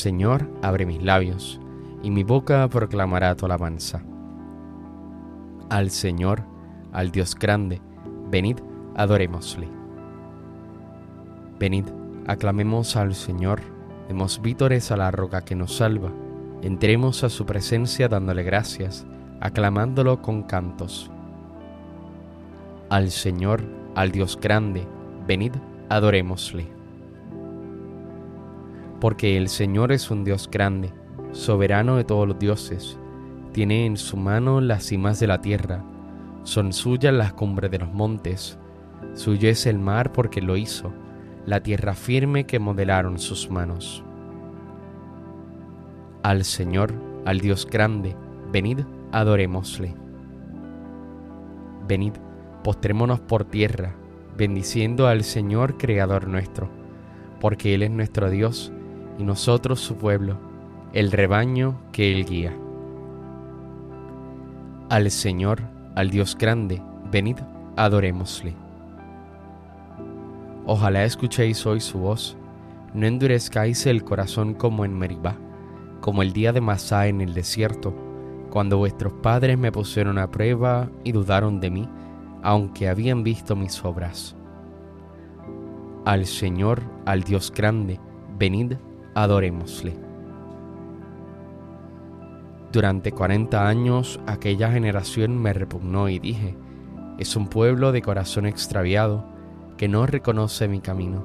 Señor abre mis labios, y mi boca proclamará tu alabanza. Al Señor, al Dios grande, venid, adorémosle. Venid, aclamemos al Señor, demos vítores a la roca que nos salva, entremos a su presencia dándole gracias, aclamándolo con cantos. Al Señor, al Dios grande, venid, adorémosle. Porque el Señor es un Dios grande, soberano de todos los dioses, tiene en su mano las cimas de la tierra, son suyas las cumbres de los montes, suyo es el mar porque lo hizo, la tierra firme que modelaron sus manos. Al Señor, al Dios grande, venid, adorémosle. Venid, postrémonos por tierra, bendiciendo al Señor Creador nuestro, porque Él es nuestro Dios y nosotros su pueblo, el rebaño que Él guía. Al Señor, al Dios grande, venid, adorémosle. Ojalá escuchéis hoy su voz, no endurezcáis el corazón como en Meribá, como el día de Masá en el desierto, cuando vuestros padres me pusieron a prueba y dudaron de mí, aunque habían visto mis obras. Al Señor, al Dios grande, venid, adorémosle. Durante cuarenta años aquella generación me repugnó y dije, es un pueblo de corazón extraviado que no reconoce mi camino.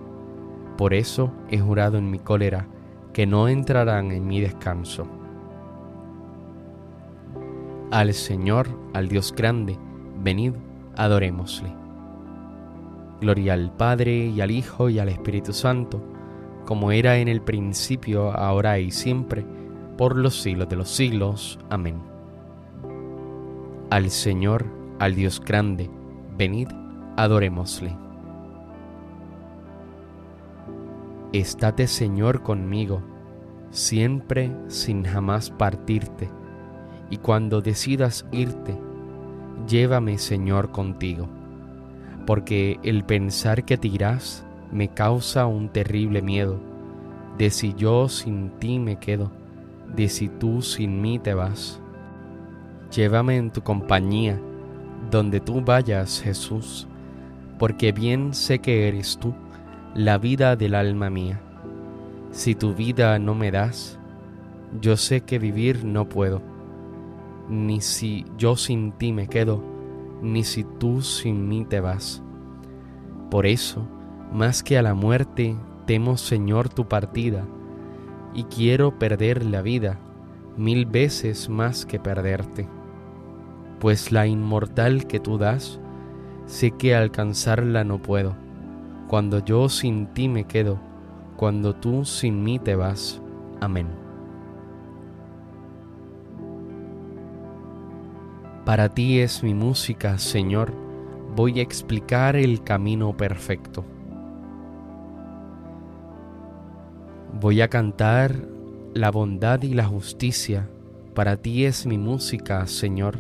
Por eso he jurado en mi cólera que no entrarán en mi descanso. Al Señor, al Dios grande, venid, adorémosle. Gloria al Padre y al Hijo y al Espíritu Santo, como era en el principio, ahora y siempre, por los siglos de los siglos. Amén. Al Señor, al Dios grande, venid, adorémosle. Estate Señor conmigo, siempre sin jamás partirte, y cuando decidas irte, llévame Señor contigo, porque el pensar que te irás me causa un terrible miedo, de si yo sin ti me quedo, de si tú sin mí te vas. Llévame en tu compañía, donde tú vayas, Jesús, porque bien sé que eres tú, la vida del alma mía. Si tu vida no me das, yo sé que vivir no puedo, ni si yo sin ti me quedo, ni si tú sin mí te vas. Por eso, más que a la muerte, temo, Señor, tu partida, y quiero perder la vida mil veces más que perderte. Pues la inmortal que tú das, sé que alcanzarla no puedo, cuando yo sin ti me quedo, cuando tú sin mí te vas. Amén. Para ti es mi música, Señor, voy a explicar el camino perfecto. Voy a cantar la bondad y la justicia, para ti es mi música, Señor.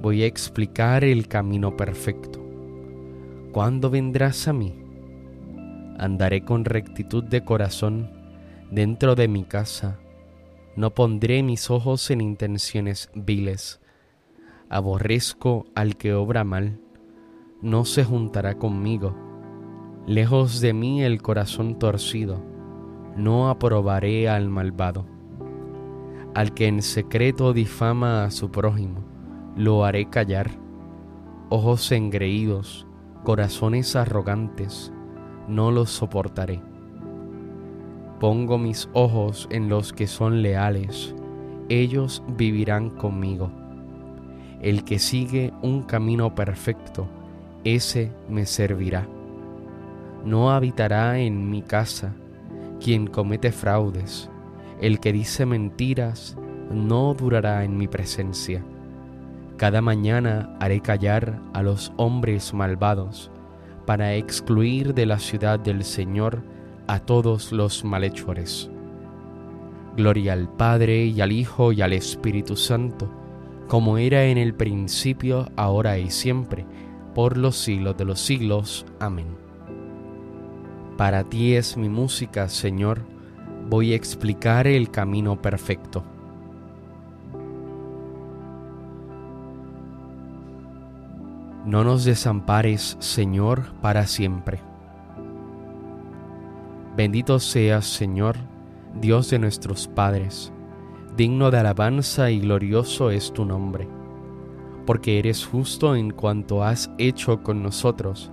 Voy a explicar el camino perfecto. ¿Cuándo vendrás a mí? Andaré con rectitud de corazón dentro de mi casa. No pondré mis ojos en intenciones viles. Aborrezco al que obra mal. No se juntará conmigo. Lejos de mí el corazón torcido no aprobaré al malvado. Al que en secreto difama a su prójimo, lo haré callar. Ojos engreídos, corazones arrogantes, no los soportaré. Pongo mis ojos en los que son leales, ellos vivirán conmigo. El que sigue un camino perfecto, ese me servirá. No habitará en mi casa quien comete fraudes, el que dice mentiras, no durará en mi presencia. Cada mañana haré callar a los hombres malvados, para excluir de la ciudad del Señor a todos los malhechores. Gloria al Padre y al Hijo y al Espíritu Santo, como era en el principio, ahora y siempre, por los siglos de los siglos. Amén. Para ti es mi música, Señor, voy a explicar el camino perfecto. No nos desampares, Señor, para siempre. Bendito seas, Señor, Dios de nuestros padres, digno de alabanza y glorioso es tu nombre, porque eres justo en cuanto has hecho con nosotros,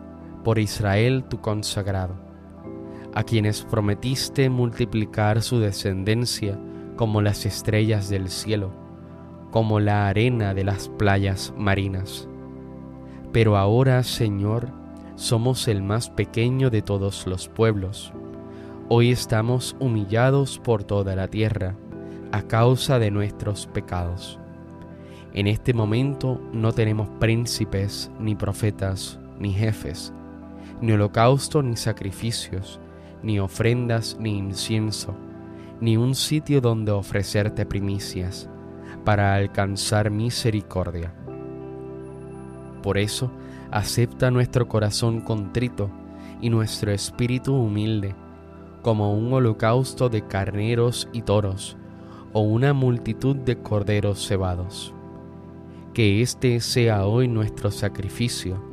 por Israel tu consagrado, a quienes prometiste multiplicar su descendencia como las estrellas del cielo, como la arena de las playas marinas pero ahora, Señor, somos el más pequeño de todos los pueblos. Hoy estamos humillados por toda la tierra a causa de nuestros pecados. En este momento no tenemos príncipes, ni profetas, ni jefes, ni holocausto, ni sacrificios, ni ofrendas, ni incienso, ni un sitio donde ofrecerte primicias, para alcanzar misericordia por eso, acepta nuestro corazón contrito y nuestro espíritu humilde, como un holocausto de carneros y toros, o una multitud de corderos cebados. Que este sea hoy nuestro sacrificio,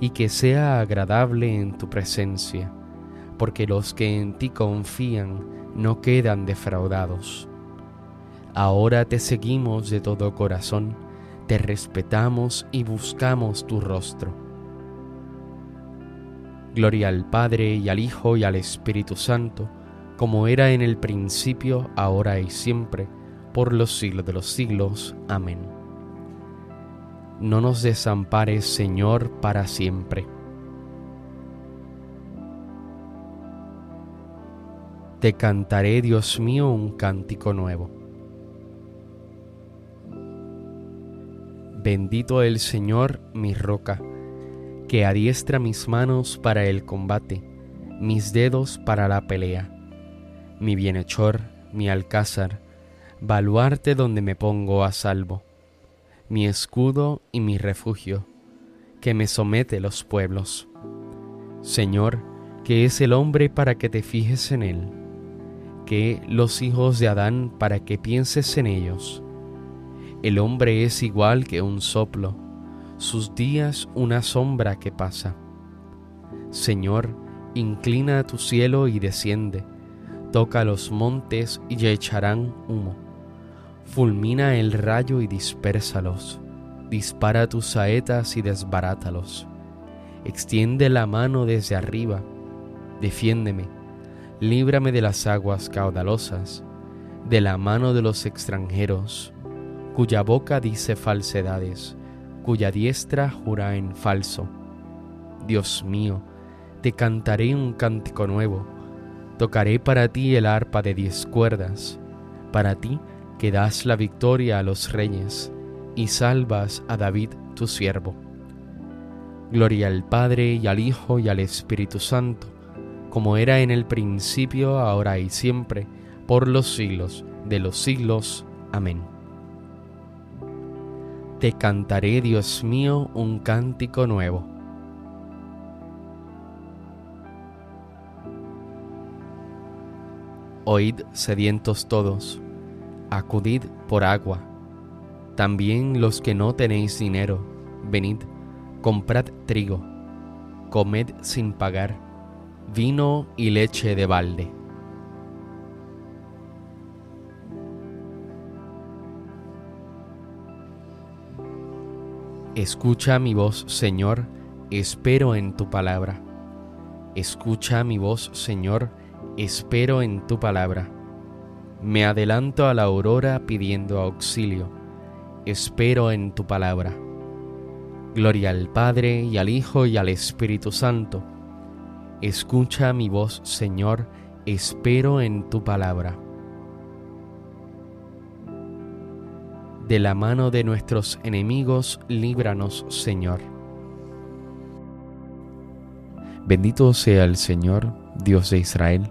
y que sea agradable en tu presencia, porque los que en ti confían no quedan defraudados. Ahora te seguimos de todo corazón, te respetamos y buscamos tu rostro. Gloria al Padre y al Hijo y al Espíritu Santo, como era en el principio, ahora y siempre, por los siglos de los siglos. Amén. No nos desampares, Señor, para siempre. Te cantaré, Dios mío, un cántico nuevo Bendito el Señor, mi roca, que adiestra mis manos para el combate, mis dedos para la pelea, mi bienhechor, mi alcázar, baluarte donde me pongo a salvo, mi escudo y mi refugio, que me somete los pueblos. Señor, que es el hombre para que te fijes en él, que los hijos de Adán para que pienses en ellos el hombre es igual que un soplo, sus días una sombra que pasa. Señor, inclina tu cielo y desciende, toca los montes y echarán humo. Fulmina el rayo y dispérsalos, dispara tus saetas y desbarátalos. Extiende la mano desde arriba, defiéndeme, líbrame de las aguas caudalosas, de la mano de los extranjeros cuya boca dice falsedades, cuya diestra jura en falso. Dios mío, te cantaré un cántico nuevo, tocaré para ti el arpa de diez cuerdas, para ti que das la victoria a los reyes y salvas a David tu siervo. Gloria al Padre y al Hijo y al Espíritu Santo, como era en el principio, ahora y siempre, por los siglos de los siglos. Amén. Te cantaré, Dios mío, un cántico nuevo. Oíd sedientos todos, acudid por agua. También los que no tenéis dinero, venid, comprad trigo, comed sin pagar, vino y leche de balde Escucha mi voz, Señor, espero en tu palabra. Escucha mi voz, Señor, espero en tu palabra. Me adelanto a la aurora pidiendo auxilio, espero en tu palabra. Gloria al Padre y al Hijo y al Espíritu Santo. Escucha mi voz, Señor, espero en tu palabra. De la mano de nuestros enemigos, líbranos, Señor. Bendito sea el Señor, Dios de Israel,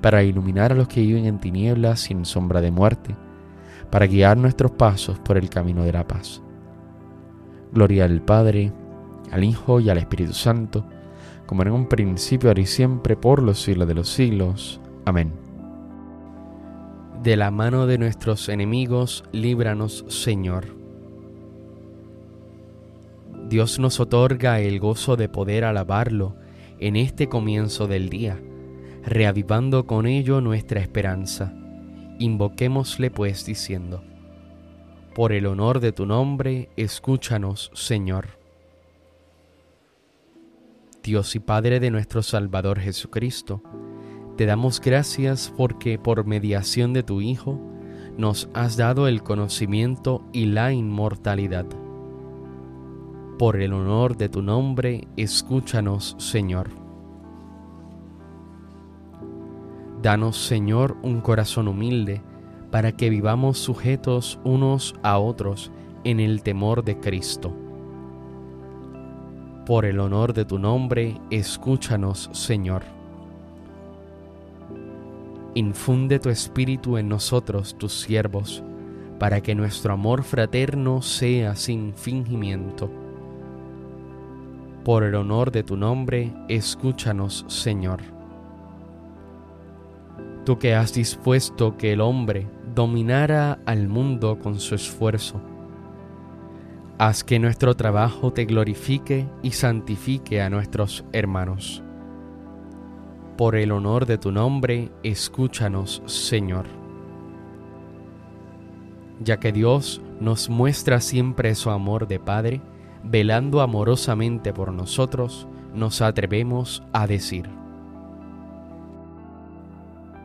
para iluminar a los que viven en tinieblas sin sombra de muerte, para guiar nuestros pasos por el camino de la paz. Gloria al Padre, al Hijo y al Espíritu Santo, como en un principio, ahora y siempre, por los siglos de los siglos. Amén. De la mano de nuestros enemigos, líbranos, Señor. Dios nos otorga el gozo de poder alabarlo en este comienzo del día, reavivando con ello nuestra esperanza. Invoquémosle pues diciendo, Por el honor de tu nombre, escúchanos, Señor. Dios y Padre de nuestro Salvador Jesucristo, te damos gracias porque por mediación de tu Hijo nos has dado el conocimiento y la inmortalidad. Por el honor de tu nombre, escúchanos, Señor. Danos, Señor, un corazón humilde para que vivamos sujetos unos a otros en el temor de Cristo. Por el honor de tu nombre, escúchanos, Señor. Infunde tu espíritu en nosotros, tus siervos, para que nuestro amor fraterno sea sin fingimiento. Por el honor de tu nombre, escúchanos, Señor. Tú que has dispuesto que el hombre dominara al mundo con su esfuerzo, haz que nuestro trabajo te glorifique y santifique a nuestros hermanos por el honor de tu nombre, escúchanos, Señor. Ya que Dios nos muestra siempre su amor de Padre, velando amorosamente por nosotros, nos atrevemos a decir,